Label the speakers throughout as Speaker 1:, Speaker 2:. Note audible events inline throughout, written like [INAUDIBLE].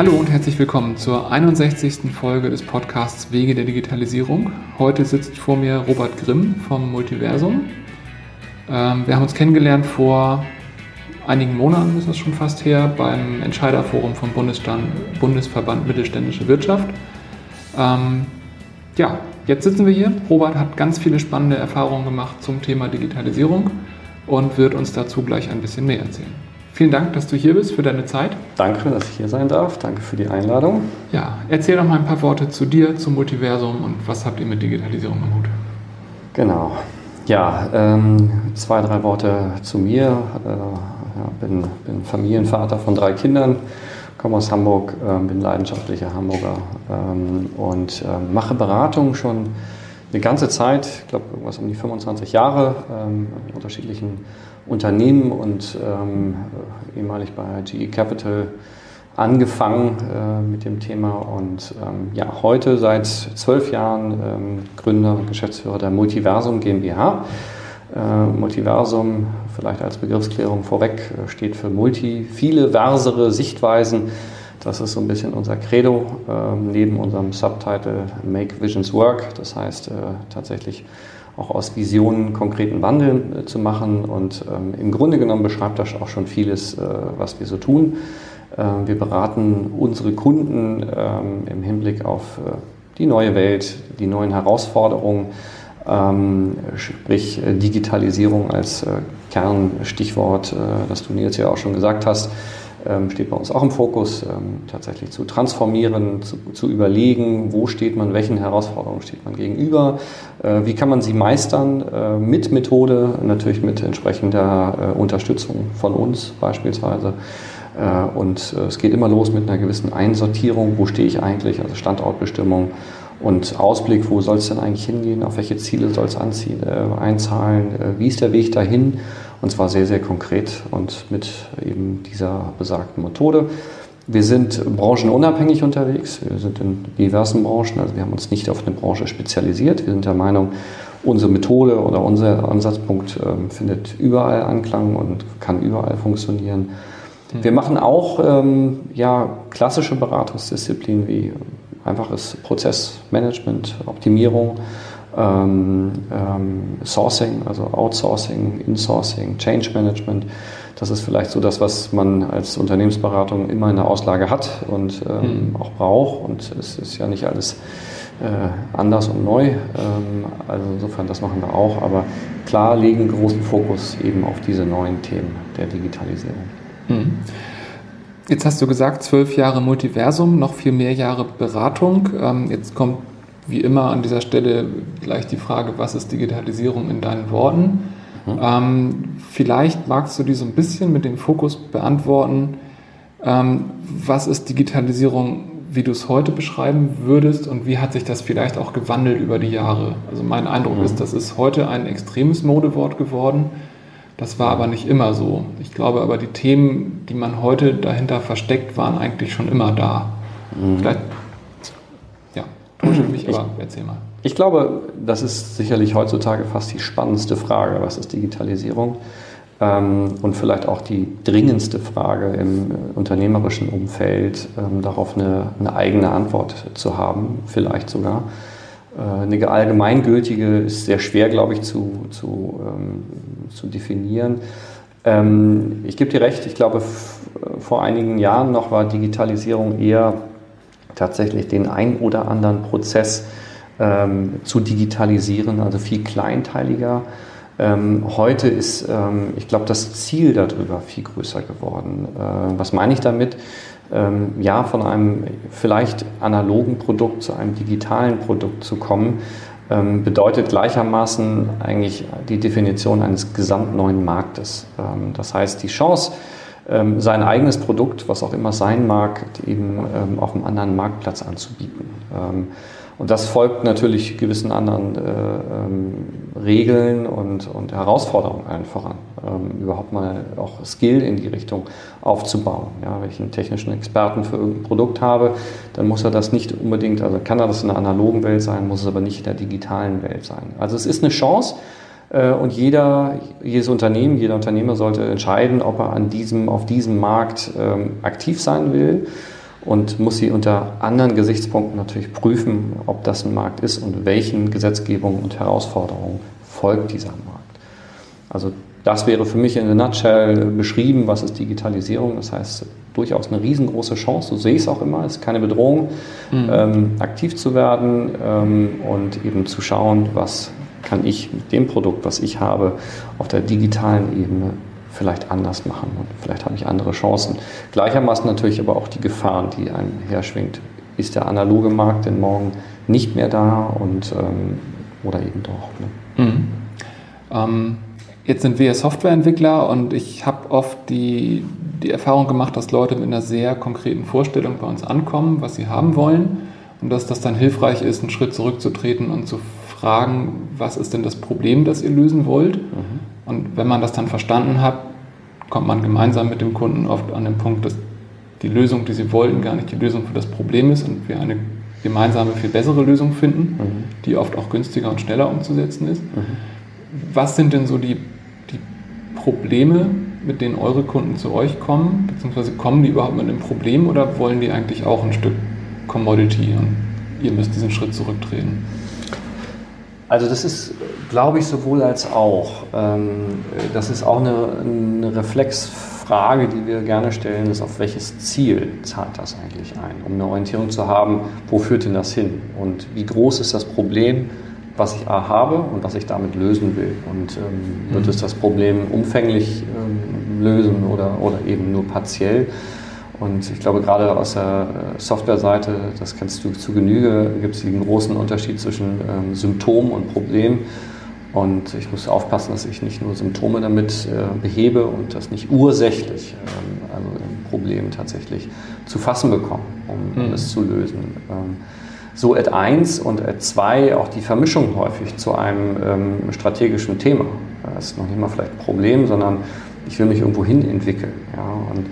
Speaker 1: Hallo und herzlich willkommen zur 61. Folge des Podcasts Wege der Digitalisierung. Heute sitzt vor mir Robert Grimm vom Multiversum. Ähm, wir haben uns kennengelernt vor einigen Monaten, ist das schon fast her, beim Entscheiderforum vom Bundesverband Mittelständische Wirtschaft. Ähm, ja, jetzt sitzen wir hier. Robert hat ganz viele spannende Erfahrungen gemacht zum Thema Digitalisierung und wird uns dazu gleich ein bisschen mehr erzählen. Vielen Dank, dass du hier bist für deine Zeit.
Speaker 2: Danke, dass ich hier sein darf. Danke für die Einladung.
Speaker 1: Ja, erzähl doch mal ein paar Worte zu dir, zum Multiversum und was habt ihr mit Digitalisierung am Hut?
Speaker 2: Genau. Ja, ähm, zwei, drei Worte zu mir. Äh, ja, bin, bin Familienvater von drei Kindern, komme aus Hamburg, äh, bin leidenschaftlicher Hamburger ähm, und äh, mache Beratung schon eine ganze Zeit, ich glaube irgendwas um die 25 Jahre, ähm, in unterschiedlichen Unternehmen und ähm, ehemalig bei GE Capital angefangen äh, mit dem Thema und ähm, ja, heute seit zwölf Jahren ähm, Gründer und Geschäftsführer der Multiversum GmbH. Äh, Multiversum, vielleicht als Begriffsklärung vorweg, äh, steht für Multi, viele versere Sichtweisen. Das ist so ein bisschen unser Credo äh, neben unserem Subtitle Make Visions Work. Das heißt äh, tatsächlich auch aus Visionen konkreten Wandel äh, zu machen. Und ähm, im Grunde genommen beschreibt das auch schon vieles, äh, was wir so tun. Ähm, wir beraten unsere Kunden ähm, im Hinblick auf die neue Welt, die neuen Herausforderungen, ähm, sprich Digitalisierung als Kernstichwort, das du Nils ja auch schon gesagt hast ähm, steht bei uns auch im Fokus, ähm, tatsächlich zu transformieren, zu, zu, überlegen, wo steht man, welchen Herausforderungen steht man gegenüber, äh, wie kann man sie meistern äh, mit Methode, natürlich mit entsprechender äh, Unterstützung von uns beispielsweise. Und es geht immer los mit einer gewissen Einsortierung, wo stehe ich eigentlich, also Standortbestimmung und Ausblick, wo soll es denn eigentlich hingehen, auf welche Ziele soll es äh, einzahlen, wie ist der Weg dahin und zwar sehr, sehr konkret und mit eben dieser besagten Methode. Wir sind branchenunabhängig unterwegs. Wir sind in diversen Branchen. Also wir haben uns nicht auf eine Branche spezialisiert. Wir sind der Meinung, unsere Methode oder unser Ansatzpunkt äh, findet überall Anklang und kann überall funktionieren. Mhm. Wir machen auch ähm, ja, klassische Beratungsdisziplinen wie einfaches Prozessmanagement, Optimierung ähm, ähm, Sourcing, also Outsourcing, Insourcing, Change Management. Das ist vielleicht so das, was man als Unternehmensberatung immer in der Auslage hat und ähm, mhm. auch braucht. Und es ist ja nicht alles äh, anders und neu. Ähm, also insofern, das machen wir auch. Aber klar legen großen Fokus eben auf diese neuen Themen der Digitalisierung. Mhm.
Speaker 1: Jetzt hast du gesagt, zwölf Jahre Multiversum, noch viel mehr Jahre Beratung. Ähm, jetzt kommt wie immer an dieser Stelle gleich die Frage, was ist Digitalisierung in deinen Worten? Mhm. Ähm, vielleicht magst du die so ein bisschen mit dem Fokus beantworten. Ähm, was ist Digitalisierung, wie du es heute beschreiben würdest und wie hat sich das vielleicht auch gewandelt über die Jahre? Also mein Eindruck mhm. ist, das ist heute ein extremes Modewort geworden. Das war aber nicht immer so. Ich glaube aber, die Themen, die man heute dahinter versteckt, waren eigentlich schon immer da. Mhm. Vielleicht täusche [CLEARS THROAT] mich, aber ich, erzähl mal.
Speaker 2: Ich glaube, das ist sicherlich heutzutage fast die spannendste Frage, was ist Digitalisierung? Ähm, und vielleicht auch die dringendste Frage im unternehmerischen Umfeld, ähm, darauf eine, eine, eigene Antwort zu haben, vielleicht sogar. Äh, eine allgemeingültige ist sehr schwer, glaube ich, zu, zu, ähm, zu definieren. Ähm, ich gebe dir recht, ich glaube, vor einigen Jahren noch war Digitalisierung eher tatsächlich den ein oder anderen Prozess ähm, zu digitalisieren, also viel kleinteiliger. Ähm, heute ist, ähm, ich glaube, das Ziel darüber viel größer geworden. Äh, was meine ich damit? Ähm, ja, von einem vielleicht analogen Produkt zu einem digitalen Produkt zu kommen, ähm, bedeutet gleichermaßen eigentlich die Definition eines gesamt neuen Marktes. Ähm, das heißt, die Chance, ähm, sein eigenes Produkt, was auch immer sein mag, eben ähm, auf einem anderen Marktplatz anzubieten. Ähm, und das folgt natürlich gewissen anderen äh, ähm, Regeln und, und, Herausforderungen allen voran. Ähm, überhaupt mal auch Skill in die Richtung aufzubauen. Ja, wenn ich einen technischen Experten für irgendein Produkt habe, dann muss er das nicht unbedingt, also kann er das in der analogen Welt sein, muss es aber nicht in der digitalen Welt sein. Also es ist eine Chance, und jeder, jedes Unternehmen, jeder Unternehmer sollte entscheiden, ob er an diesem, auf diesem Markt ähm, aktiv sein will und muss sie unter anderen Gesichtspunkten natürlich prüfen, ob das ein Markt ist und welchen Gesetzgebungen und Herausforderungen folgt dieser Markt. Also das wäre für mich in der Nutshell beschrieben, was ist Digitalisierung. Das heißt, durchaus eine riesengroße Chance, so sehe ich es auch immer, es ist keine Bedrohung, mhm. ähm, aktiv zu werden ähm, und eben zu schauen, was kann ich mit dem Produkt, was ich habe, auf der digitalen Ebene vielleicht anders machen und vielleicht habe ich andere Chancen. Gleichermaßen natürlich aber auch die Gefahren, die einem herschwingt. Ist der analoge Markt denn morgen nicht mehr da und ähm, oder eben doch?
Speaker 1: Ne? Mhm. Ähm, jetzt sind wir Softwareentwickler und ich habe oft die, die Erfahrung gemacht, dass Leute mit einer sehr konkreten Vorstellung bei uns ankommen, was sie haben wollen und dass das dann hilfreich ist, einen Schritt zurückzutreten und zu fragen, was ist denn das Problem, das ihr lösen wollt? Mhm. Und wenn man das dann verstanden hat, kommt man gemeinsam mit dem Kunden oft an den Punkt, dass die Lösung, die sie wollten, gar nicht die Lösung für das Problem ist und wir eine gemeinsame, viel bessere Lösung finden, mhm. die oft auch günstiger und schneller umzusetzen ist. Mhm. Was sind denn so die, die Probleme, mit denen eure Kunden zu euch kommen? Beziehungsweise kommen die überhaupt mit einem Problem oder wollen die eigentlich auch ein Stück Commodity und ihr müsst diesen Schritt zurücktreten?
Speaker 2: Also das ist, glaube ich, sowohl als auch. Ähm, das ist auch eine, eine Reflexfrage, die wir gerne stellen, ist, auf welches Ziel zahlt das eigentlich ein, um eine Orientierung zu haben, wo führt denn das hin und wie groß ist das Problem, was ich A habe und was ich damit lösen will. Und ähm, wird mhm. es das Problem umfänglich ähm, lösen oder, oder eben nur partiell? Und ich glaube, gerade aus der äh, Softwareseite, das kennst du zu Genüge, gibt es den großen Unterschied zwischen ähm, Symptom und Problem. Und ich muss aufpassen, dass ich nicht nur Symptome damit äh, behebe und das nicht ursächlich, ähm, also ein Problem tatsächlich zu fassen bekomme, um, mhm. es zu lösen. Ähm, so Ad 1 und Ad 2 auch die Vermischung häufig zu einem ähm, strategischen Thema. Das ist noch nicht mal vielleicht ein Problem, sondern ich will mich irgendwo hin entwickeln. Ja? Und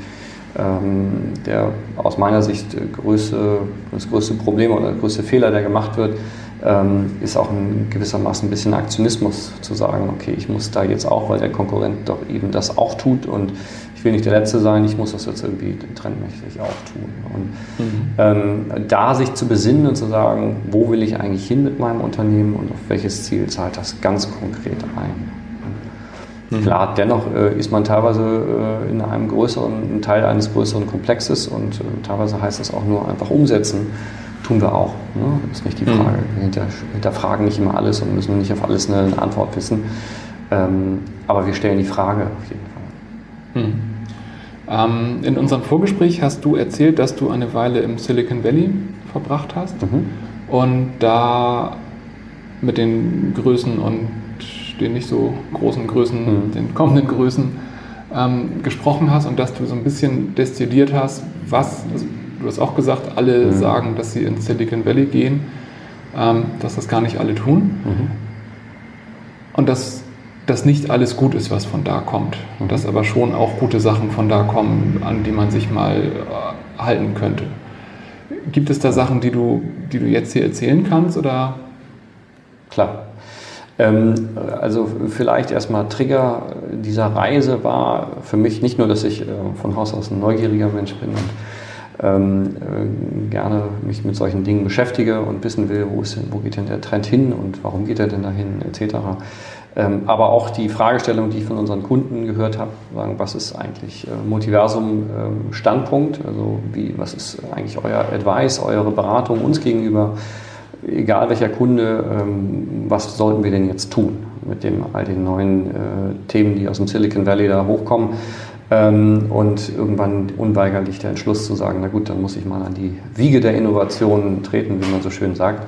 Speaker 2: der aus meiner Sicht größte, das größte Problem oder der größte Fehler, der gemacht wird, ähm, ist auch in gewissermaßen ein bisschen Aktionismus zu sagen, okay, ich muss da jetzt auch, weil der Konkurrent doch eben das auch tut und ich will nicht der Letzte sein, ich muss das jetzt irgendwie trendmäßig auch tun. Und mhm. ähm, da sich zu besinnen und zu sagen, wo will ich eigentlich hin mit meinem Unternehmen und auf welches Ziel zahlt das ganz konkret ein. Mhm. Klar, dennoch äh, ist man teilweise äh, in einem größeren Teil eines größeren Komplexes und äh, teilweise heißt das auch nur einfach umsetzen. Tun wir auch. Ne? Das ist nicht die mhm. Frage. Wir hinter, hinterfragen nicht immer alles und müssen nicht auf alles eine, eine Antwort wissen. Ähm, aber wir stellen die Frage auf jeden Fall.
Speaker 1: Mhm. Ähm, in unserem Vorgespräch hast du erzählt, dass du eine Weile im Silicon Valley verbracht hast mhm. und da mit den Größen und den nicht so großen Größen, mhm. den kommenden Größen ähm, gesprochen hast und dass du so ein bisschen destilliert hast, was, also du hast auch gesagt, alle mhm. sagen, dass sie ins Silicon Valley gehen, ähm, dass das gar nicht alle tun. Mhm. Und dass das nicht alles gut ist, was von da kommt. Mhm. Dass aber schon auch gute Sachen von da kommen, an die man sich mal äh, halten könnte. Gibt es da Sachen, die du, die du jetzt hier erzählen kannst? Oder?
Speaker 2: Klar. Ähm, also vielleicht erstmal Trigger dieser Reise war für mich nicht nur, dass ich äh, von Haus aus ein neugieriger Mensch bin und ähm, äh, gerne mich mit solchen Dingen beschäftige und wissen will, wo, denn, wo geht denn der Trend hin und warum geht er denn dahin, etc. Ähm, aber auch die Fragestellung, die ich von unseren Kunden gehört habe, sagen, was ist eigentlich äh, Multiversum-Standpunkt, also wie, was ist eigentlich euer Advice, eure Beratung uns gegenüber? Egal welcher Kunde, ähm, was sollten wir denn jetzt tun mit dem, all den neuen äh, Themen, die aus dem Silicon Valley da hochkommen. Ähm, und irgendwann unweigerlich der Entschluss zu sagen, na gut, dann muss ich mal an die Wiege der Innovation treten, wie man so schön sagt.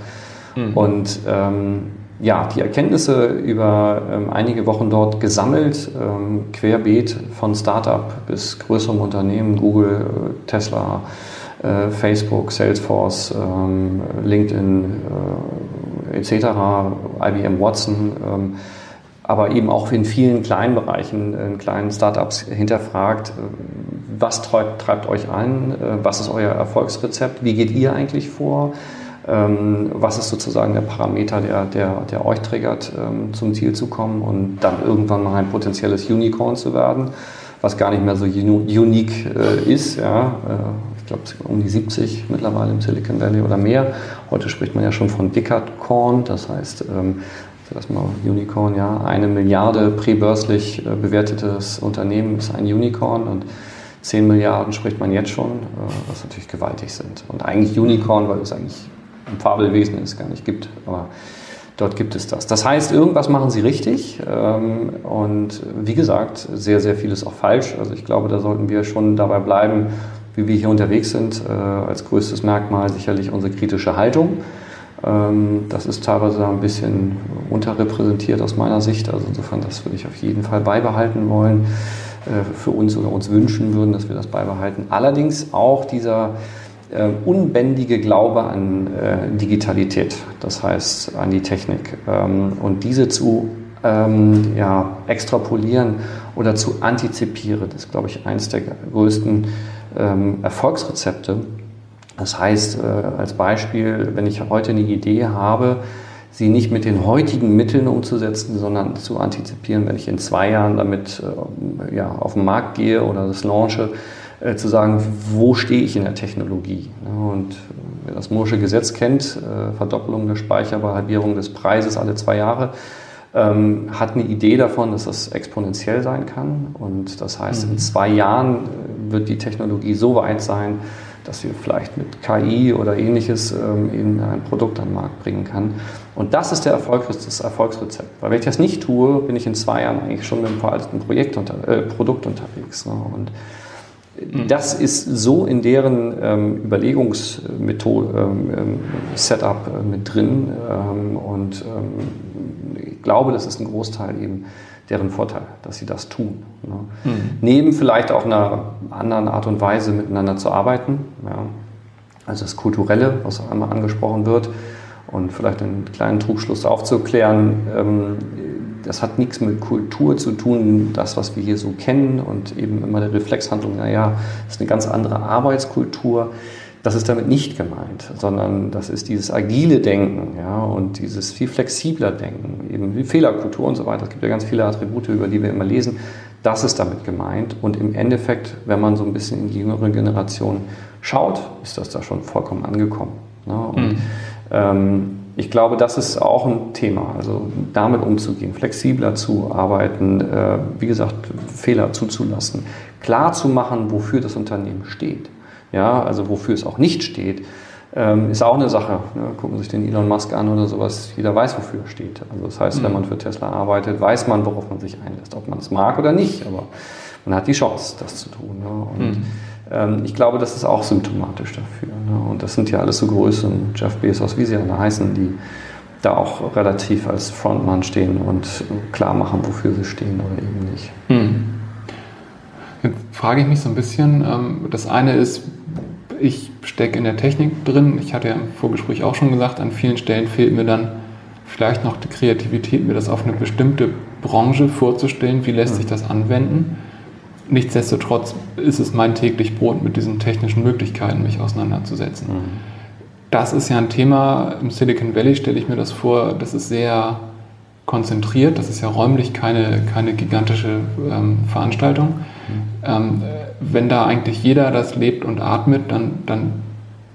Speaker 2: Mhm. Und ähm, ja, die Erkenntnisse über ähm, einige Wochen dort gesammelt, ähm, querbeet von Startup bis größerem Unternehmen, Google, äh, Tesla, Facebook, Salesforce, ähm, LinkedIn äh, etc., IBM Watson, ähm, aber eben auch in vielen kleinen Bereichen, in kleinen Startups hinterfragt, äh, was treibt, treibt euch an, was ist euer Erfolgsrezept, wie geht ihr eigentlich vor, ähm, was ist sozusagen der Parameter, der, der, der euch triggert, zum Ziel zu kommen und dann irgendwann mal ein potenzielles Unicorn zu werden, was gar nicht mehr so unique ist. Ja glaube um die 70 mittlerweile im Silicon Valley oder mehr. Heute spricht man ja schon von Dickard-Korn, das heißt, ähm, erstmal Unicorn, ja, eine Milliarde präbörslich äh, bewertetes Unternehmen ist ein Unicorn und 10 Milliarden spricht man jetzt schon, äh, was natürlich gewaltig sind. Und eigentlich Unicorn, weil es eigentlich ein Fabelwesen ist, gar nicht gibt. Aber dort gibt es das. Das heißt, irgendwas machen sie richtig. Ähm, und wie gesagt, sehr, sehr vieles auch falsch. Also ich glaube, da sollten wir schon dabei bleiben, wie wir hier unterwegs sind. Äh, als größtes Merkmal sicherlich unsere kritische Haltung. Ähm, das ist teilweise ein bisschen unterrepräsentiert aus meiner Sicht. Also insofern, das würde ich auf jeden Fall beibehalten wollen. Äh, für uns oder uns wünschen würden, dass wir das beibehalten. Allerdings auch dieser äh, unbändige Glaube an äh, Digitalität, das heißt an die Technik. Ähm, und diese zu ähm, ja, extrapolieren oder zu antizipieren, das ist, glaube ich, eines der größten ähm, Erfolgsrezepte. Das heißt, äh, als Beispiel, wenn ich heute eine Idee habe, sie nicht mit den heutigen Mitteln umzusetzen, sondern zu antizipieren, wenn ich in zwei Jahren damit äh, ja, auf den Markt gehe oder das launche, äh, zu sagen, wo stehe ich in der Technologie. Ja, und wer das Moore'sche Gesetz kennt, äh, Verdoppelung der Speicher bei Halbierung des Preises alle zwei Jahre, ähm, hat eine Idee davon, dass das exponentiell sein kann. Und das heißt, mhm. in zwei Jahren äh, wird die Technologie so weit sein, dass wir vielleicht mit KI oder ähnliches ähm, in ein Produkt an den Markt bringen kann. Und das ist der Erfolg, das Erfolgsrezept. Weil wenn ich das nicht tue, bin ich in zwei Jahren eigentlich schon mit einem veralteten Projekt unter, äh, Produkt unterwegs. Ne? Und mhm. das ist so in deren ähm, Überlegungsmethode, ähm, ähm, Setup äh, mit drin. Ähm, und ähm, ich glaube, das ist ein Großteil eben deren Vorteil, dass sie das tun. Ne? Mhm. Neben vielleicht auch einer anderen Art und Weise miteinander zu arbeiten, ja? also das Kulturelle, was auch einmal angesprochen wird, und vielleicht einen kleinen Trugschluss aufzuklären, ähm, das hat nichts mit Kultur zu tun, das, was wir hier so kennen und eben immer der Reflexhandlung, naja, das ist eine ganz andere Arbeitskultur. Das ist damit nicht gemeint, sondern das ist dieses agile Denken ja, und dieses viel flexibler Denken, eben wie Fehlerkultur und so weiter. Es gibt ja ganz viele Attribute, über die wir immer lesen. Das ist damit gemeint. Und im Endeffekt, wenn man so ein bisschen in die jüngere Generation schaut, ist das da schon vollkommen angekommen. Ne? Und mhm. ähm, ich glaube, das ist auch ein Thema, also damit umzugehen, flexibler zu arbeiten, äh, wie gesagt, Fehler zuzulassen, klar zu machen, wofür das Unternehmen steht ja, also wofür es auch nicht steht, ähm, ist auch eine Sache. Ne? Gucken Sie sich den Elon Musk an oder sowas, jeder weiß, wofür er steht. Also das heißt, mhm. wenn man für Tesla arbeitet, weiß man, worauf man sich einlässt, ob man es mag oder nicht, aber man hat die Chance, das zu tun. Ne? Und mhm. ähm, ich glaube, das ist auch symptomatisch dafür. Ne? Und das sind ja alles so Größen, Jeff Bezos, wie sie alle heißen, die da auch relativ als Frontmann stehen und klar machen, wofür sie stehen oder eben nicht. Mhm.
Speaker 1: Jetzt frage ich mich so ein bisschen, ähm, das eine ist, ich stecke in der Technik drin. Ich hatte ja im Vorgespräch auch schon gesagt, an vielen Stellen fehlt mir dann vielleicht noch die Kreativität, mir das auf eine bestimmte Branche vorzustellen. Wie lässt sich das anwenden? Nichtsdestotrotz ist es mein täglich Brot, mit diesen technischen Möglichkeiten mich auseinanderzusetzen. Mhm. Das ist ja ein Thema, im Silicon Valley stelle ich mir das vor, das ist sehr konzentriert, das ist ja räumlich keine, keine gigantische ähm, Veranstaltung. Ähm, wenn da eigentlich jeder das lebt und atmet, dann, dann,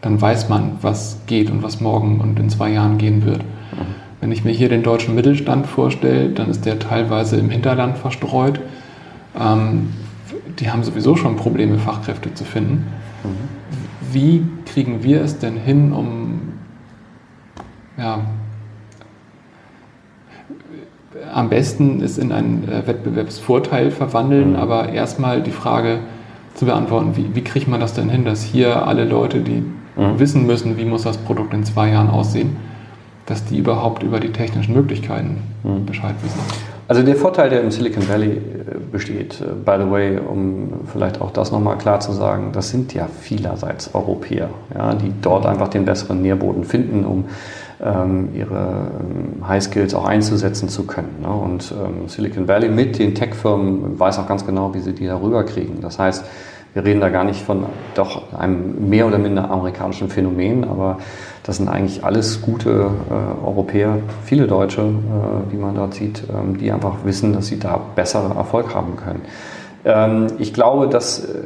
Speaker 1: dann weiß man, was geht und was morgen und in zwei Jahren gehen wird. Wenn ich mir hier den deutschen Mittelstand vorstelle, dann ist der teilweise im Hinterland verstreut. Ähm, die haben sowieso schon Probleme, Fachkräfte zu finden. Mhm. Wie kriegen wir es denn hin, um ja, am besten es in einen äh, Wettbewerbsvorteil verwandeln, mhm. aber erstmal die Frage zu beantworten, wie, wie kriegt man das denn hin, dass hier alle Leute, die mhm. wissen müssen, wie muss das Produkt in zwei Jahren aussehen, dass die überhaupt über die technischen Möglichkeiten mhm. Bescheid wissen.
Speaker 2: Also der Vorteil, der im Silicon Valley äh, besteht, äh, by the way, um vielleicht auch das nochmal klar zu sagen, das sind ja vielerseits Europäer, ja, die dort einfach den besseren Nährboden finden, um ihre ähm, High Skills auch einzusetzen zu können. Ne? Und ähm, Silicon Valley mit den Tech-Firmen weiß auch ganz genau, wie sie die darüber kriegen. Das heißt, wir reden da gar nicht von doch einem mehr oder minder amerikanischen Phänomen, aber das sind eigentlich alles gute äh, Europäer, viele Deutsche, äh, die man dort sieht, ähm, die einfach wissen, dass sie da besseren Erfolg haben können. Ähm, ich glaube, dass äh,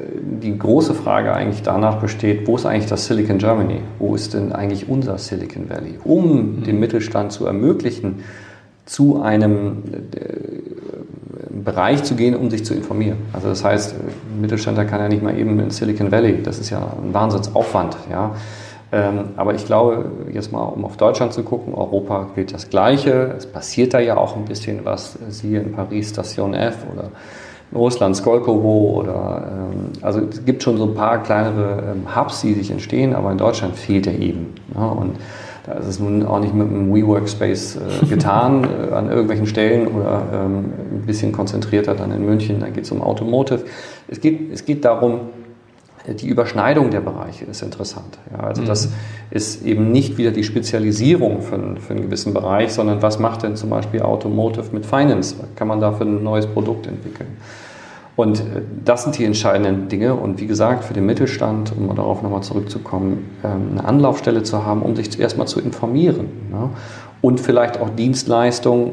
Speaker 2: die große Frage eigentlich danach besteht, wo ist eigentlich das Silicon Germany? Wo ist denn eigentlich unser Silicon Valley? Um mhm. dem Mittelstand zu ermöglichen, zu einem äh, Bereich zu gehen, um sich zu informieren. Also das heißt, Mittelständler kann ja nicht mal eben in Silicon Valley, das ist ja ein Wahnsinnsaufwand. Ja. Ähm, aber ich glaube, jetzt mal um auf Deutschland zu gucken, Europa gilt das Gleiche. Es passiert da ja auch ein bisschen was. Siehe in Paris Station F oder Russland Skolkovo oder ähm, also es gibt schon so ein paar kleinere ähm, Hubs, die sich entstehen, aber in Deutschland fehlt er eben. Ja, und da ist es nun auch nicht mit einem WeWorkspace äh, [LAUGHS] getan äh, an irgendwelchen Stellen oder ähm, ein bisschen konzentrierter dann in München. Da geht es um Automotive. Es geht, es geht darum, die Überschneidung der Bereiche ist interessant. Ja, also mhm. das ist eben nicht wieder die Spezialisierung für, für einen gewissen Bereich, sondern was macht denn zum Beispiel Automotive mit Finance? Was kann man da für ein neues Produkt entwickeln? Und äh, das sind die entscheidenden Dinge. Und wie gesagt, für den Mittelstand, um darauf nochmal zurückzukommen, ähm, eine Anlaufstelle zu haben, um sich erstmal zu informieren. Und vielleicht auch Dienstleistungen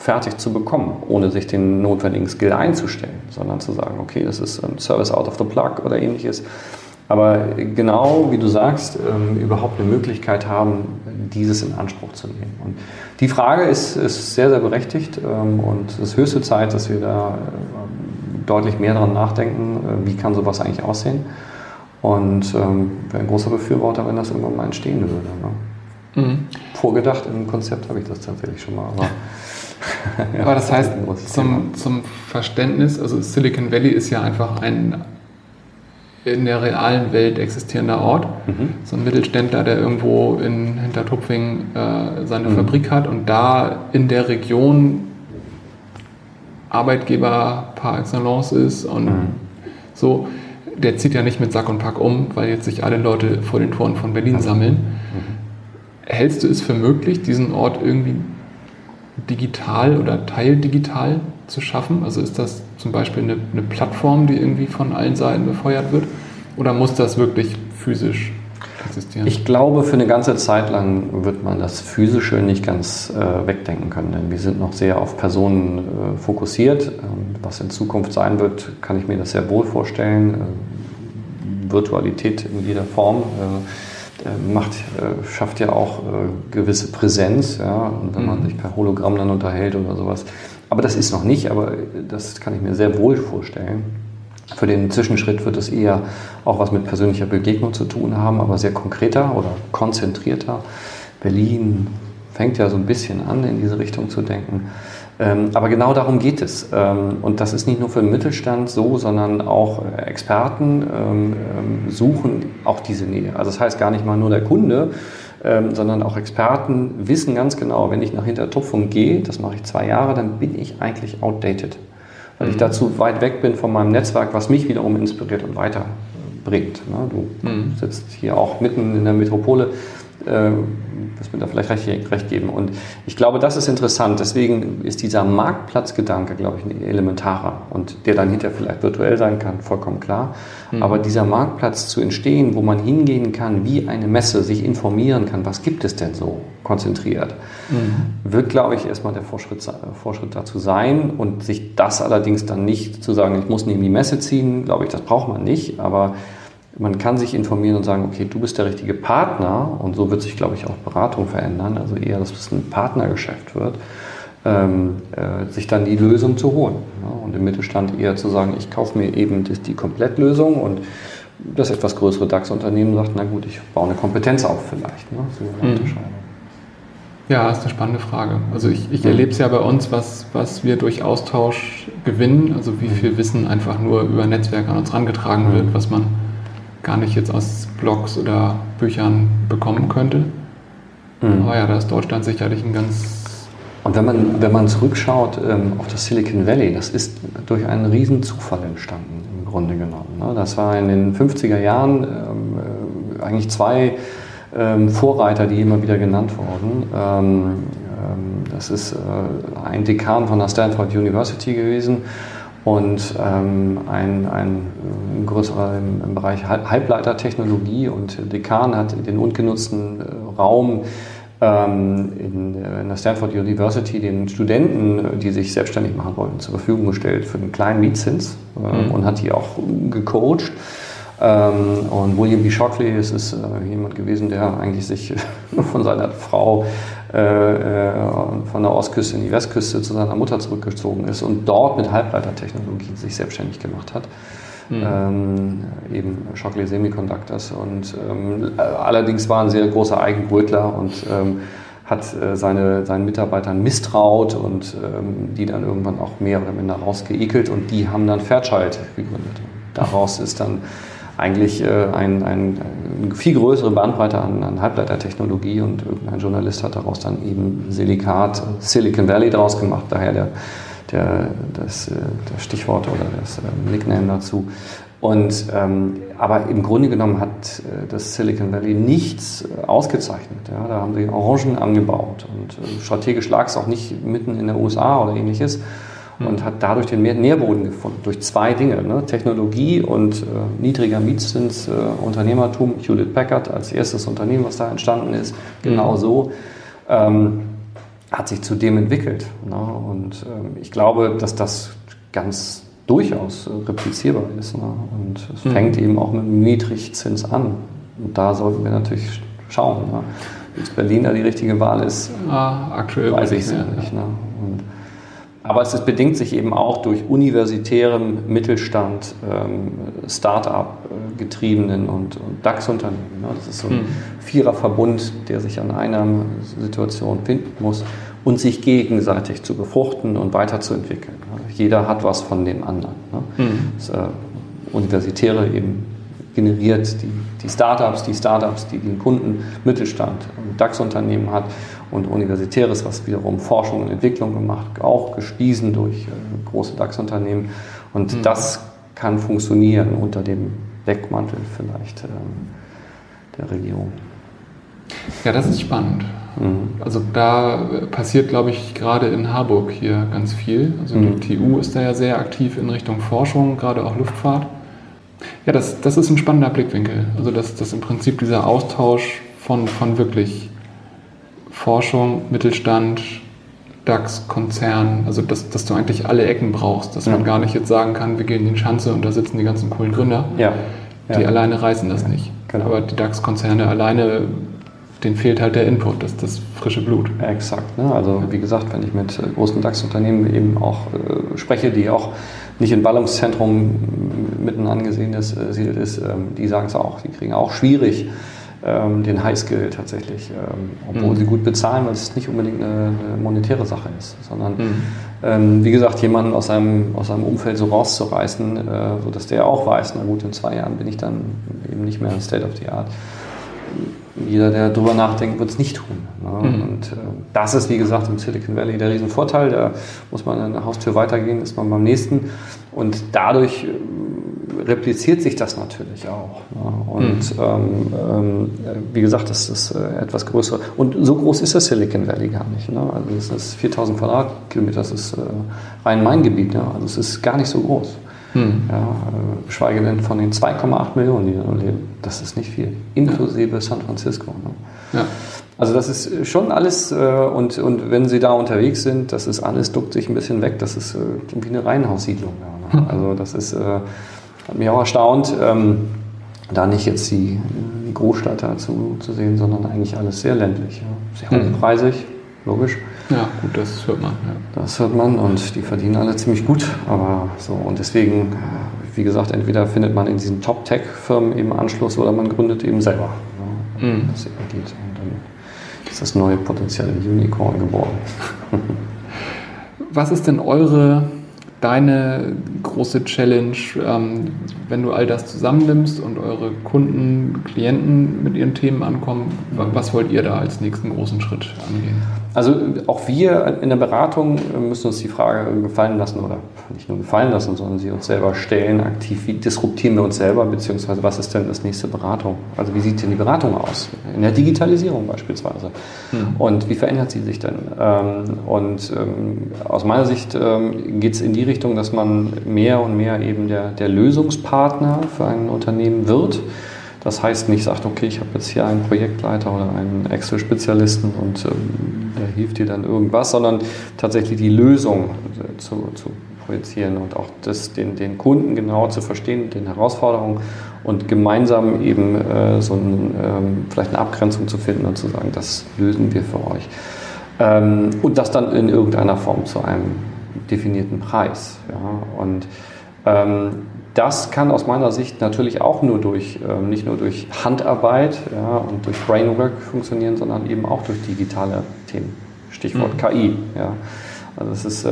Speaker 2: fertig zu bekommen, ohne sich den notwendigen Skill einzustellen, sondern zu sagen, okay, das ist ein Service out of the plug oder ähnliches. Aber genau wie du sagst, ähm, überhaupt eine Möglichkeit haben, dieses in Anspruch zu nehmen. Und die Frage ist, ist sehr, sehr berechtigt ähm, und es ist höchste Zeit, dass wir da deutlich mehr daran nachdenken, äh, wie kann sowas eigentlich aussehen. Und ähm, wäre ein großer Befürworter, wenn das irgendwann mal entstehen würde. Ne? Mhm. Vorgedacht im Konzept habe ich das tatsächlich schon mal. Aber [LAUGHS]
Speaker 1: ja, Aber das heißt, zum, zum Verständnis, also Silicon Valley ist ja einfach ein in der realen Welt existierender Ort. Mhm. So ein Mittelständler, der irgendwo in Hintertupfing äh, seine mhm. Fabrik hat und da in der Region Arbeitgeber par excellence ist und mhm. so, der zieht ja nicht mit Sack und Pack um, weil jetzt sich alle Leute vor den Toren von Berlin sammeln. Hältst du es für möglich, diesen Ort irgendwie digital oder teildigital zu schaffen? Also ist das zum Beispiel eine, eine, Plattform, die irgendwie von allen Seiten befeuert wird? Oder muss das wirklich physisch existieren?
Speaker 2: Ich glaube, für eine ganze Zeit lang wird man das Physische nicht ganz äh, wegdenken können, denn wir sind noch sehr auf Personen äh, fokussiert. Ähm, was in Zukunft sein wird, kann ich mir das sehr wohl vorstellen. Äh, Virtualität in jeder Form äh, macht, äh, schafft ja auch äh, gewisse Präsenz, ja, und wenn man mhm. sich per Hologramm dann unterhält oder sowas. Aber das ist noch nicht, aber das kann ich mir sehr wohl vorstellen. Für den Zwischenschritt wird es eher auch was mit persönlicher Begegnung zu tun haben, aber sehr konkreter oder konzentrierter. Berlin fängt ja so ein bisschen an, in diese Richtung zu denken. Ähm, aber genau darum geht es. Ähm, und das ist nicht nur für den Mittelstand so, sondern auch äh, Experten ähm, suchen auch diese Nähe. Also das heißt gar nicht mal nur der Kunde, sondern auch Experten wissen ganz genau, wenn ich nach Hintertupfung gehe, das mache ich zwei Jahre, dann bin ich eigentlich outdated. Weil mhm. ich dazu weit weg bin von meinem Netzwerk, was mich wiederum inspiriert und weiterbringt. Ne? Du mhm. sitzt hier auch mitten in der Metropole äh, das wird da vielleicht recht, recht, geben. Und ich glaube, das ist interessant. Deswegen ist dieser Marktplatzgedanke, glaube ich, ein elementarer und der dann hinterher vielleicht virtuell sein kann, vollkommen klar. Mhm. Aber dieser Marktplatz zu entstehen, wo man hingehen kann, wie eine Messe, sich informieren kann, was gibt es denn so konzentriert, mhm. wird, glaube ich, erstmal der Vorschritt, Vorschritt dazu sein. Und sich das allerdings dann nicht zu sagen, ich muss neben die Messe ziehen, glaube ich, das braucht man nicht. Aber man kann sich informieren und sagen, okay, du bist der richtige Partner und so wird sich, glaube ich, auch Beratung verändern, also eher, dass es ein Partnergeschäft wird, ähm, äh, sich dann die Lösung zu holen. Ja, und im Mittelstand eher zu sagen, ich kaufe mir eben die, die Komplettlösung und das etwas größere DAX-Unternehmen sagt, na gut, ich baue eine Kompetenz auf vielleicht. Ne? So eine
Speaker 1: mhm. Ja, ist eine spannende Frage. Also ich, ich mhm. erlebe es ja bei uns, was, was wir durch Austausch gewinnen, also wie mhm. viel Wissen einfach nur über Netzwerke an uns herangetragen mhm. wird, was man gar nicht jetzt aus Blogs oder Büchern bekommen könnte. Mhm. Aber ja, da ist Deutschland sicherlich ein ganz
Speaker 2: und wenn man, wenn man zurückschaut ähm, auf das Silicon Valley, das ist durch einen riesen Zufall entstanden, im Grunde genommen. Ne? Das war in den 50er Jahren ähm, äh, eigentlich zwei ähm, Vorreiter, die immer wieder genannt wurden. Ähm, ähm, das ist äh, ein Dekan von der Stanford University gewesen und ähm, ein, ein größerer im, im, Bereich Halbleitertechnologie und Dekan hat den ungenutzten äh, Raum ähm, in, in, der Stanford University den Studenten, die sich selbstständig machen wollten, zur Verfügung gestellt für einen kleinen Mietzins äh, mhm. und hat die auch gecoacht. Ähm, und William B. Shockley ist, ist äh, jemand gewesen, der eigentlich sich [LAUGHS] von seiner Frau äh, äh, von der Ostküste in die Westküste zu seiner Mutter zurückgezogen ist und dort mit Halbleitertechnologie sich selbstständig gemacht hat. Mhm. Ähm, eben Shockley Semiconductors. Und ähm, allerdings war ein sehr großer Eigenbrötler und ähm, hat äh, seine, seinen Mitarbeitern misstraut und ähm, die dann irgendwann auch mehr oder minder rausgeekelt und die haben dann Fairchild gegründet. Daraus ist dann eigentlich äh, ein, ein, eine viel größere Bandbreite an, an Halbleitertechnologie und irgendein Journalist hat daraus dann eben Silikat, Silicon Valley daraus gemacht, daher der der, das, äh, das Stichwort oder das äh, Nickname dazu. Und, ähm, aber im Grunde genommen hat das Silicon Valley nichts ausgezeichnet. Ja? Da haben sie Orangen angebaut und strategisch lag es auch nicht mitten in der USA oder ähnliches. Und hat dadurch den Nährboden gefunden. Durch zwei Dinge, ne? Technologie und äh, niedriger Mietzins, äh, Unternehmertum. Hewlett Packard als erstes Unternehmen, was da entstanden ist, genau hm. so. Ähm, hat sich zu dem entwickelt. Ne? Und ähm, ich glaube, dass das ganz durchaus äh, replizierbar ist. Ne? Und es mhm. fängt eben auch mit einem Niedrigzins an. Und da sollten wir natürlich schauen. Ne? Jetzt Berlin da die richtige Wahl ist,
Speaker 1: ah, aktuell
Speaker 2: weiß ich es ja, nicht. Ne? Aber es bedingt sich eben auch durch universitären Mittelstand, ähm, Start-up-getriebenen und, und DAX-Unternehmen. Ne? Das ist so ein mhm. Viererverbund, der sich an einer Situation finden muss und sich gegenseitig zu befruchten und weiterzuentwickeln. Jeder hat was von dem anderen. Ne? Mhm. Das äh, Universitäre eben generiert die, die Startups, die Startups, die den Kunden Mittelstand und DAX-Unternehmen hat und Universitäres, was wiederum Forschung und Entwicklung gemacht, auch gespiesen durch äh, große DAX-Unternehmen. Und mhm. das kann funktionieren unter dem Deckmantel vielleicht ähm, der Regierung.
Speaker 1: Ja, das ist spannend. Mhm. Also da passiert, glaube ich, gerade in Harburg hier ganz viel. Also mhm. die TU ist da ja sehr aktiv in Richtung Forschung, gerade auch Luftfahrt. Ja, das, das ist ein spannender Blickwinkel. Also dass, dass im Prinzip dieser Austausch von, von wirklich Forschung, Mittelstand, DAX, Konzern, also dass, dass du eigentlich alle Ecken brauchst, dass ja. man gar nicht jetzt sagen kann, wir gehen in die Schanze und da sitzen die ganzen coolen Gründer.
Speaker 2: Ja.
Speaker 1: Die alleine reißen das nicht. Genau. Aber die DAX-Konzerne alleine denen fehlt halt der Input, das, das frische Blut.
Speaker 2: Exakt. Ne? Also wie gesagt, wenn ich mit äh, großen DAX-Unternehmen eben auch äh, spreche, die auch nicht in Ballungszentrum mitten angesehen ist, äh, ist ähm, die sagen es auch, die kriegen auch schwierig ähm, den Highskill tatsächlich, ähm, obwohl mhm. sie gut bezahlen, weil es nicht unbedingt eine, eine monetäre Sache ist, sondern mhm. ähm, wie gesagt, jemanden aus seinem, aus seinem Umfeld so rauszureißen, äh, sodass der auch weiß, na gut, in zwei Jahren bin ich dann eben nicht mehr State of the Art jeder, der darüber nachdenkt, wird es nicht tun. Ne? Mhm. Und äh, das ist, wie gesagt, im Silicon Valley der Riesenvorteil. Da muss man an der Haustür weitergehen, ist man beim nächsten. Und dadurch äh, repliziert sich das natürlich auch. Ne? Und mhm. ähm, ähm, wie gesagt, das ist äh, etwas größer. Und so groß ist das Silicon Valley gar nicht. Ne? Also es ist 4000 Quadratkilometer, das ist äh, Rhein-Main-Gebiet. Ne? Also es ist gar nicht so groß. Hm. Ja, äh, geschweige denn von den 2,8 Millionen, die da leben. Das ist nicht viel, inklusive ja. San Francisco. Ne? Ja. Also das ist schon alles, äh, und, und wenn Sie da unterwegs sind, das ist alles, duckt sich ein bisschen weg. Das ist äh, wie eine Reihenhaussiedlung. Ja. Also das ist, hat mich auch erstaunt, ähm, da nicht jetzt die, die Großstadt dazu zu sehen, sondern eigentlich alles sehr ländlich. Sehr hm. hochpreisig, logisch.
Speaker 1: Ja, gut, das hört man.
Speaker 2: Ja. Das hört man und die verdienen alle ziemlich gut. Aber so, und deswegen, äh, wie gesagt, entweder findet man in diesen Top-Tech-Firmen eben Anschluss oder man gründet eben selber. Ja, mhm. Das eben geht. Und dann ist das neue potenzielle Unicorn geboren.
Speaker 1: Was ist denn eure deine große Challenge, ähm, wenn du all das zusammennimmst und eure Kunden, Klienten mit ihren Themen ankommen? Was wollt ihr da als nächsten großen Schritt angehen?
Speaker 2: Also auch wir in der Beratung müssen uns die Frage gefallen lassen oder nicht nur gefallen lassen, sondern sie uns selber stellen, aktiv, wie disruptieren wir uns selber, beziehungsweise was ist denn das nächste Beratung? Also wie sieht denn die Beratung aus? In der Digitalisierung beispielsweise. Hm. Und wie verändert sie sich denn? Ähm, und ähm, aus meiner Sicht ähm, geht es in die Richtung, dass man mehr und mehr eben der, der Lösungspartner für ein Unternehmen wird Das heißt nicht, sagt, okay, ich habe jetzt hier einen Projektleiter oder einen Excel-Spezialisten und ähm, der hilft dir dann irgendwas, sondern tatsächlich die Lösung zu, zu projizieren und auch das, den, den Kunden genau zu verstehen, den Herausforderungen und gemeinsam eben äh, so ein, ähm, vielleicht eine Abgrenzung zu finden und zu sagen, das lösen wir für euch. Ähm, und das dann in irgendeiner Form zu einem definierten Preis. Ja? Und ähm, das kann aus meiner Sicht natürlich auch nur durch, ähm, nicht nur durch Handarbeit ja, und durch Brainwork funktionieren, sondern eben auch durch digitale Themen. Stichwort mhm. KI. Ja. Also es ist äh,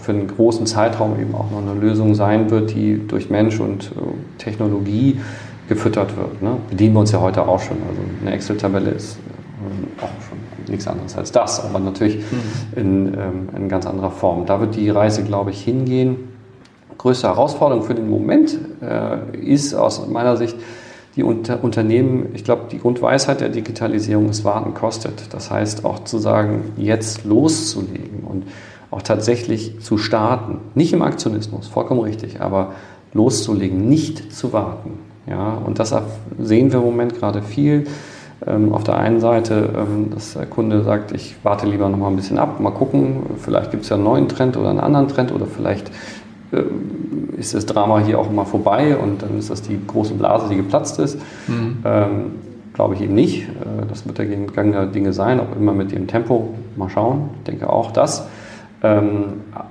Speaker 2: für einen großen Zeitraum eben auch noch eine Lösung sein wird, die durch Mensch und äh, Technologie gefüttert wird. Ne? Bedienen wir uns ja heute auch schon. Also eine Excel-Tabelle ist äh, auch schon nichts anderes als das, aber natürlich mhm. in, ähm, in ganz anderer Form. Da wird die Reise, glaube ich, hingehen. Größte Herausforderung für den Moment äh, ist aus meiner Sicht, die Unter Unternehmen, ich glaube, die Grundweisheit der Digitalisierung ist Warten kostet. Das heißt auch zu sagen, jetzt loszulegen und auch tatsächlich zu starten. Nicht im Aktionismus, vollkommen richtig, aber loszulegen, nicht zu warten. Ja, und das sehen wir im Moment gerade viel. Ähm, auf der einen Seite, ähm, dass der Kunde sagt, ich warte lieber noch mal ein bisschen ab, mal gucken, vielleicht gibt es ja einen neuen Trend oder einen anderen Trend oder vielleicht ähm, ist das Drama hier auch mal vorbei und dann ist das die große Blase, die geplatzt ist. Mhm. Ähm, Glaube ich eben nicht. Äh, das wird der Gang der Dinge sein, auch immer mit dem Tempo. Mal schauen. Ich denke auch das.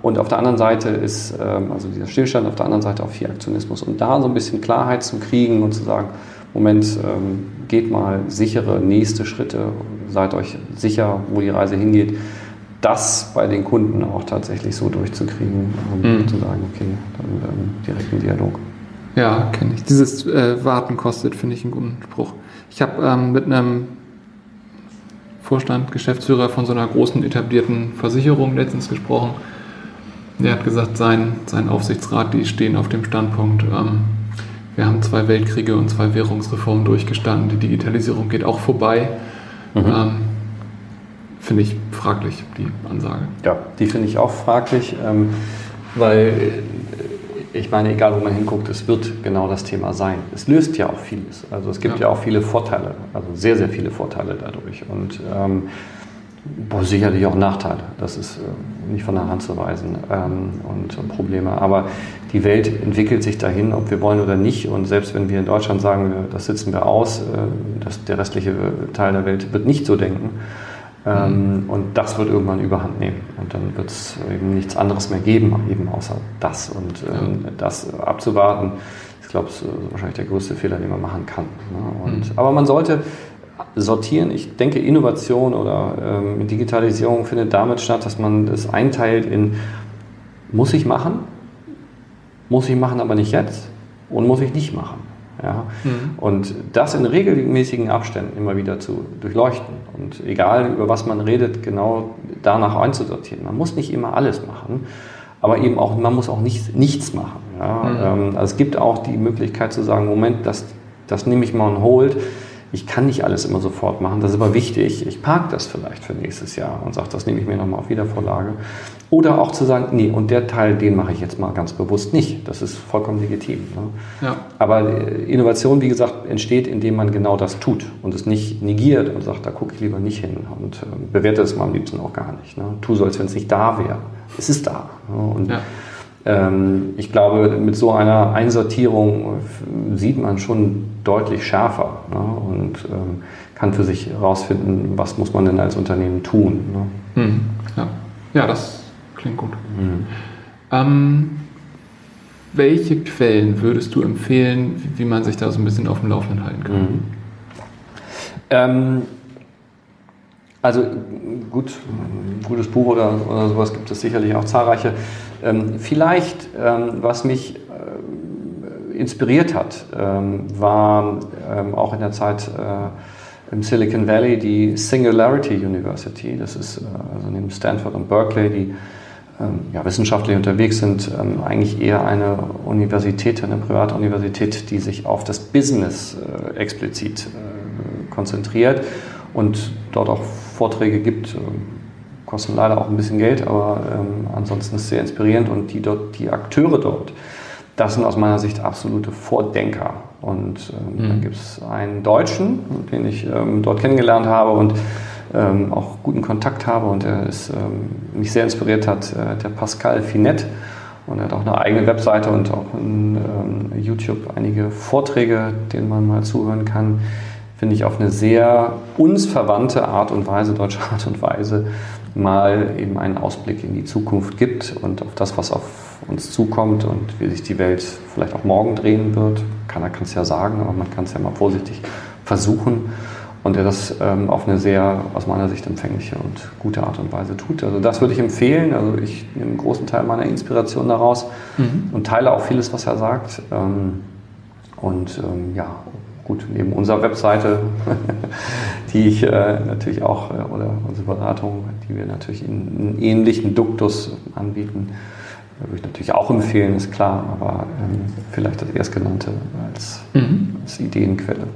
Speaker 2: Und auf der anderen Seite ist also dieser Stillstand, auf der anderen Seite auch viel Aktionismus. Und da so ein bisschen Klarheit zu kriegen und zu sagen, Moment, ähm, geht mal sichere nächste Schritte, seid euch sicher, wo die Reise hingeht das bei den Kunden auch tatsächlich so durchzukriegen und mhm. zu sagen, okay, dann ähm, direkt ein Dialog.
Speaker 1: Ja, kenne ich. Dieses äh, Warten kostet, finde ich einen guten Spruch. Ich habe ähm, mit einem Vorstand, Geschäftsführer von so einer großen etablierten Versicherung letztens gesprochen. Der hat gesagt, sein, sein Aufsichtsrat, die stehen auf dem Standpunkt, ähm, wir haben zwei Weltkriege und zwei Währungsreformen durchgestanden, die Digitalisierung geht auch vorbei. Mhm. Ähm, finde ich fraglich, die Ansage.
Speaker 2: Ja, die finde ich auch fraglich, ähm, weil äh, ich meine, egal wo man hinguckt, es wird genau das Thema sein. Es löst ja auch vieles. Also es gibt ja, ja auch viele Vorteile, also sehr, sehr viele Vorteile dadurch. Und ähm, boah, sicherlich auch Nachteile, das ist äh, nicht von der Hand zu weisen ähm, und äh, Probleme. Aber die Welt entwickelt sich dahin, ob wir wollen oder nicht. Und selbst wenn wir in Deutschland sagen, das sitzen wir aus, äh, dass der restliche Teil der Welt wird nicht so denken. Ähm, und das wird irgendwann überhand nehmen. Und dann wird es eben nichts anderes mehr geben, eben außer das. Und ähm, das abzuwarten, ist, glaube ich, wahrscheinlich der größte Fehler, den man machen kann. Ne? Und, mhm. Aber man sollte sortieren. Ich denke, Innovation oder ähm, Digitalisierung findet damit statt, dass man das einteilt in muss ich machen, muss ich machen, aber nicht jetzt und muss ich nicht machen. Ja? Mhm. Und das in regelmäßigen Abständen immer wieder zu durchleuchten und egal über was man redet, genau danach einzusortieren. Man muss nicht immer alles machen, aber eben auch, man muss auch nicht, nichts machen. Ja? Mhm. Ähm, also es gibt auch die Möglichkeit zu sagen, Moment, das, das nehme ich mal on hold ich kann nicht alles immer sofort machen, das ist aber wichtig. Ich parke das vielleicht für nächstes Jahr und sage, das nehme ich mir nochmal auf Wiedervorlage. Oder auch zu sagen, nee, und der Teil, den mache ich jetzt mal ganz bewusst nicht. Das ist vollkommen legitim. Ne? Ja. Aber äh, Innovation, wie gesagt, entsteht, indem man genau das tut und es nicht negiert und sagt, da gucke ich lieber nicht hin und äh, bewerte es mal am liebsten auch gar nicht. Ne? Tu so, als wenn es nicht da wäre. Es ist da. Ne? Und ja. Ähm, ich glaube, mit so einer Einsortierung sieht man schon deutlich schärfer ne? und ähm, kann für sich herausfinden, was muss man denn als Unternehmen tun.
Speaker 1: Ne? Mhm. Ja. ja, das klingt gut. Mhm. Ähm, welche Quellen würdest du empfehlen, wie, wie, man sich da so ein bisschen auf dem Laufenden halten kann? Mhm.
Speaker 2: Ähm, also gut, gutes Buch oder, oder sowas gibt es sicherlich auch zahlreiche. Ähm, vielleicht, ähm, was mich inspiriert hat, ähm, war ähm, auch in der Zeit äh, im Silicon Valley die Singularity University. Das ist äh, also neben Stanford und Berkeley, die ähm, ja, wissenschaftlich unterwegs sind, eigentlich eher eine Universität, eine private Universität, die sich auf das Business äh, explizit konzentriert und dort auch Vorträge gibt kosten leider auch ein bisschen Geld, aber ähm, ansonsten ist es sehr inspirierend und die, dort, die Akteure dort das sind aus meiner Sicht absolute Vordenker. Und ähm, mhm. dann gibt es einen Deutschen, den ich ähm, dort kennengelernt habe und ähm, auch guten Kontakt habe und der ist, ähm, mich sehr inspiriert hat, äh, der Pascal Finette. Und er hat auch eine eigene Webseite und auch in ähm, YouTube einige Vorträge, denen man mal zuhören kann. Finde ich auf eine sehr uns verwandte Art und Weise, deutsche [LAUGHS] Art und Weise, mal eben einen Ausblick in die Zukunft gibt und auf das, was auf uns zukommt und wie sich die Welt vielleicht auch morgen drehen wird. Keiner kann es ja sagen, aber man kann es ja mal vorsichtig versuchen. Und der das ähm, auf eine sehr, aus meiner Sicht, empfängliche und gute Art und Weise tut. Also das würde ich empfehlen. Also ich nehme einen großen Teil meiner Inspiration daraus mhm. und teile auch vieles, was er sagt. Ähm, und ähm, ja, gut, neben unserer Webseite, [LAUGHS] die ich äh, natürlich auch, äh, oder unsere Beratung, die wir natürlich in, in ähnlichen Duktus anbieten, würde ich natürlich auch empfehlen, ist klar, aber ähm, vielleicht das Erstgenannte als, mhm. als Ideenquelle.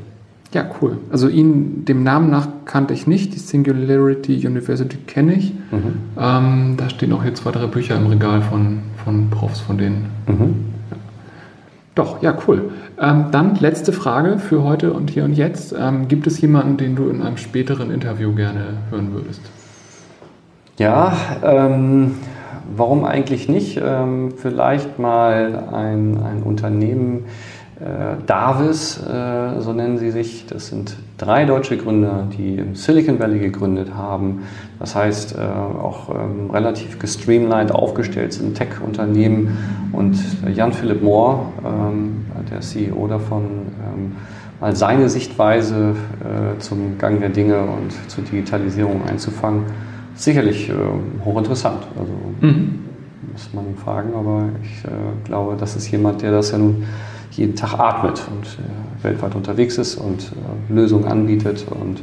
Speaker 1: Ja, cool. Also ihn dem Namen nach kannte ich nicht. Die Singularity University kenne ich. Mhm. Ähm, da stehen auch hier zwei, drei Bücher im Regal von, von Profs von denen. Mhm. Doch, ja, cool. Ähm, dann letzte Frage für heute und hier und jetzt. Ähm, gibt es jemanden, den du in einem späteren Interview gerne hören würdest?
Speaker 2: Ja, ähm, warum eigentlich nicht? Ähm, vielleicht mal ein, ein Unternehmen, Davis, äh, so nennen sie sich. Das sind drei deutsche Gründer, die im Silicon Valley gegründet haben. Das heißt, äh, auch ähm, relativ gestreamlined aufgestellt sind, Tech-Unternehmen. Und Jan Philipp Mohr, ähm, der CEO davon, ähm, mal seine Sichtweise zum Gang der Dinge und zur Digitalisierung einzufangen. Sicherlich hochinteressant. Also mhm. muss man ihn fragen, aber ich glaube, das ist jemand, der das ja nun jeden Tag atmet und äh, weltweit unterwegs ist und äh, Lösungen anbietet und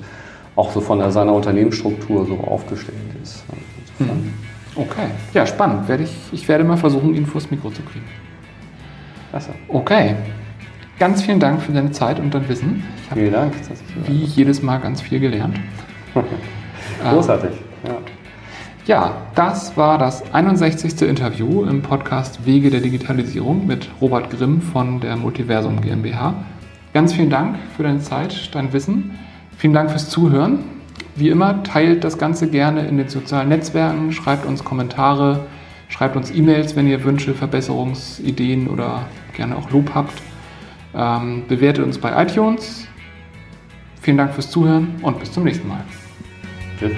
Speaker 2: auch so von seiner Unternehmensstruktur so aufgestellt ist.
Speaker 1: Hm. Okay, ja, spannend. Werde ich, ich werde mal versuchen, ihn vors Mikro zu kriegen. Klasse. Okay. Ganz vielen Dank für deine Zeit und dein Wissen.
Speaker 2: Ich vielen Dank.
Speaker 1: Wie jedes Mal ganz viel gelernt. [LAUGHS]
Speaker 2: Großartig.
Speaker 1: Ja. Das war das 61. Interview im Podcast Wege der Digitalisierung mit Robert Grimm von der Multiversum GmbH. Ganz vielen Dank für deine Zeit, dein Wissen. Vielen Dank fürs Zuhören. Wie immer, teilt das Ganze gerne in den sozialen Netzwerken, schreibt uns Kommentare, schreibt uns E-Mails, wenn ihr Wünsche, Verbesserungsideen oder gerne auch Lob habt. Ähm, bewertet uns bei iTunes. Vielen Dank fürs Zuhören und bis zum nächsten Mal. Tschüss.